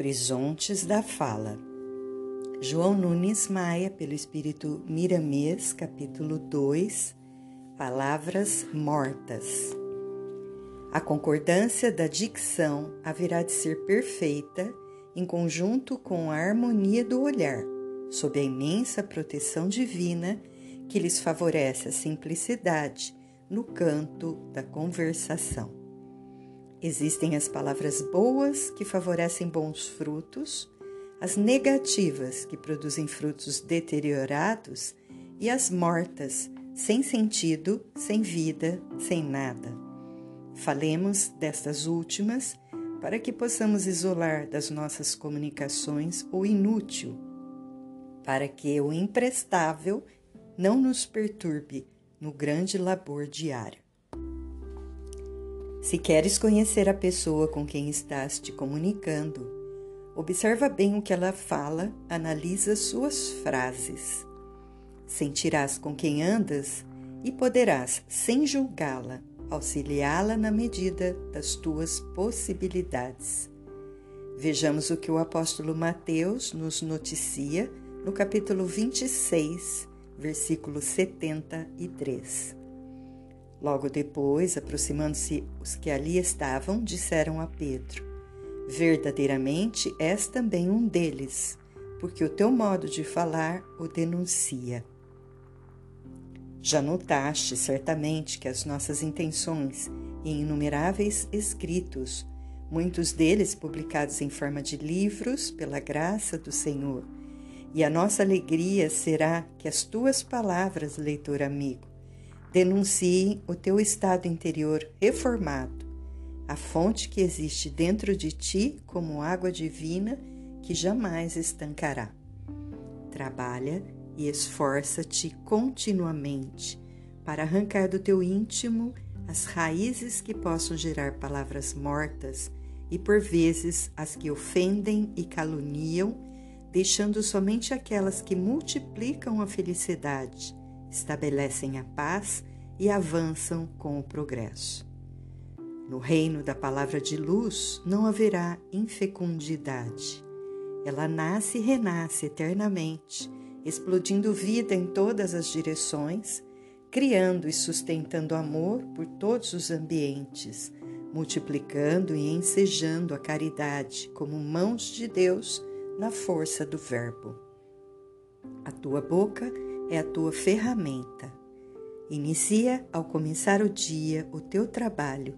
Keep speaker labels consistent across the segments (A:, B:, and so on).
A: Horizontes da Fala. João Nunes Maia, pelo Espírito Miramês, capítulo 2, Palavras Mortas. A concordância da dicção haverá de ser perfeita em conjunto com a harmonia do olhar, sob a imensa proteção divina que lhes favorece a simplicidade no canto da conversação. Existem as palavras boas que favorecem bons frutos, as negativas que produzem frutos deteriorados e as mortas, sem sentido, sem vida, sem nada. Falemos destas últimas para que possamos isolar das nossas comunicações o inútil, para que o imprestável não nos perturbe no grande labor diário. Se queres conhecer a pessoa com quem estás te comunicando, observa bem o que ela fala, analisa suas frases. Sentirás com quem andas e poderás, sem julgá-la, auxiliá-la na medida das tuas possibilidades. Vejamos o que o apóstolo Mateus nos noticia no capítulo 26, versículo 73. Logo depois, aproximando-se os que ali estavam, disseram a Pedro: Verdadeiramente és também um deles, porque o teu modo de falar o denuncia. Já notaste certamente que as nossas intenções em inumeráveis escritos, muitos deles publicados em forma de livros pela graça do Senhor, e a nossa alegria será que as tuas palavras, leitor amigo, Denuncie o teu estado interior reformado, a fonte que existe dentro de ti como água divina que jamais estancará. Trabalha e esforça-te continuamente para arrancar do teu íntimo as raízes que possam gerar palavras mortas e por vezes as que ofendem e caluniam, deixando somente aquelas que multiplicam a felicidade estabelecem a paz e avançam com o progresso. No reino da palavra de luz não haverá infecundidade. Ela nasce e renasce eternamente, explodindo vida em todas as direções, criando e sustentando amor por todos os ambientes, multiplicando e ensejando a caridade como mãos de Deus na força do Verbo. A tua boca é a tua ferramenta. Inicia ao começar o dia o teu trabalho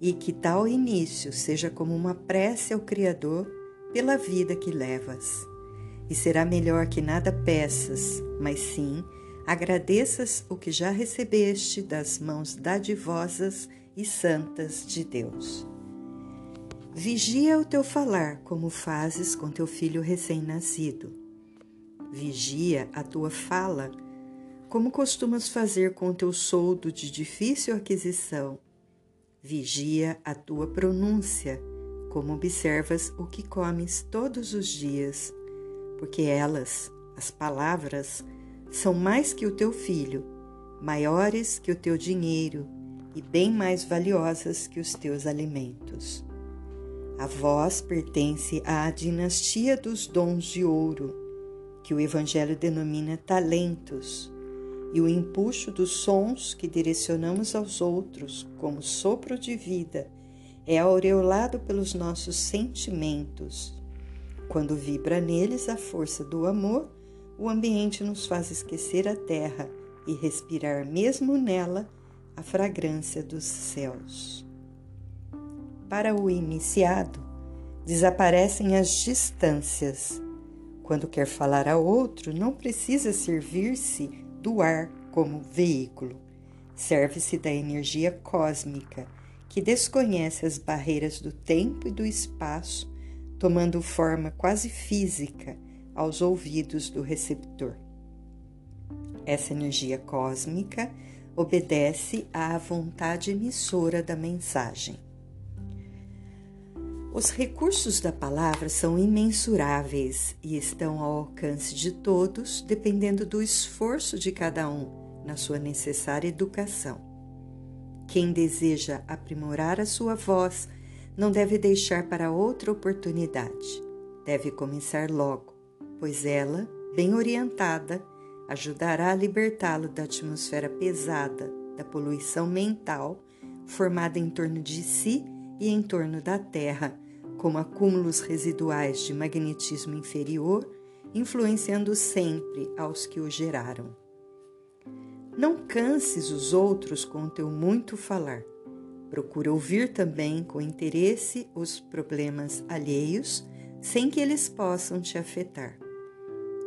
A: e que tal início seja como uma prece ao Criador pela vida que levas. E será melhor que nada peças, mas sim agradeças o que já recebeste das mãos dadivosas e santas de Deus. Vigia o teu falar como fazes com teu filho recém-nascido Vigia a tua fala, como costumas fazer com teu soldo de difícil aquisição. Vigia a tua pronúncia, como observas o que comes todos os dias, porque elas, as palavras, são mais que o teu filho, maiores que o teu dinheiro e bem mais valiosas que os teus alimentos. A voz pertence à dinastia dos dons de ouro que o Evangelho denomina talentos, e o empuxo dos sons que direcionamos aos outros como sopro de vida é aureolado pelos nossos sentimentos. Quando vibra neles a força do amor, o ambiente nos faz esquecer a terra e respirar mesmo nela a fragrância dos céus. Para o iniciado, desaparecem as distâncias quando quer falar a outro, não precisa servir-se do ar como veículo. Serve-se da energia cósmica, que desconhece as barreiras do tempo e do espaço, tomando forma quase física aos ouvidos do receptor. Essa energia cósmica obedece à vontade emissora da mensagem. Os recursos da palavra são imensuráveis e estão ao alcance de todos, dependendo do esforço de cada um na sua necessária educação. Quem deseja aprimorar a sua voz não deve deixar para outra oportunidade. deve começar logo, pois ela, bem orientada, ajudará a libertá-lo da atmosfera pesada da poluição mental formada em torno de si e em torno da Terra, como acúmulos residuais de magnetismo inferior, influenciando sempre aos que o geraram. Não canses os outros com o teu muito falar. Procura ouvir também com interesse os problemas alheios, sem que eles possam te afetar.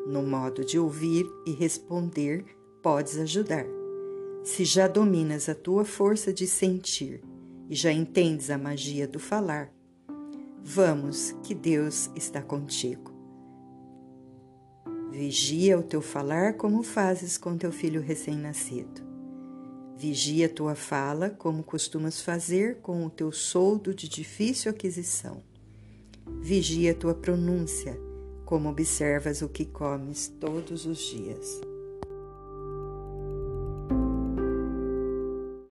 A: No modo de ouvir e responder, podes ajudar. Se já dominas a tua força de sentir e já entendes a magia do falar, vamos, que Deus está contigo. Vigia o teu falar como fazes com teu filho recém-nascido. Vigia tua fala como costumas fazer com o teu soldo de difícil aquisição. Vigia tua pronúncia como observas o que comes todos os dias.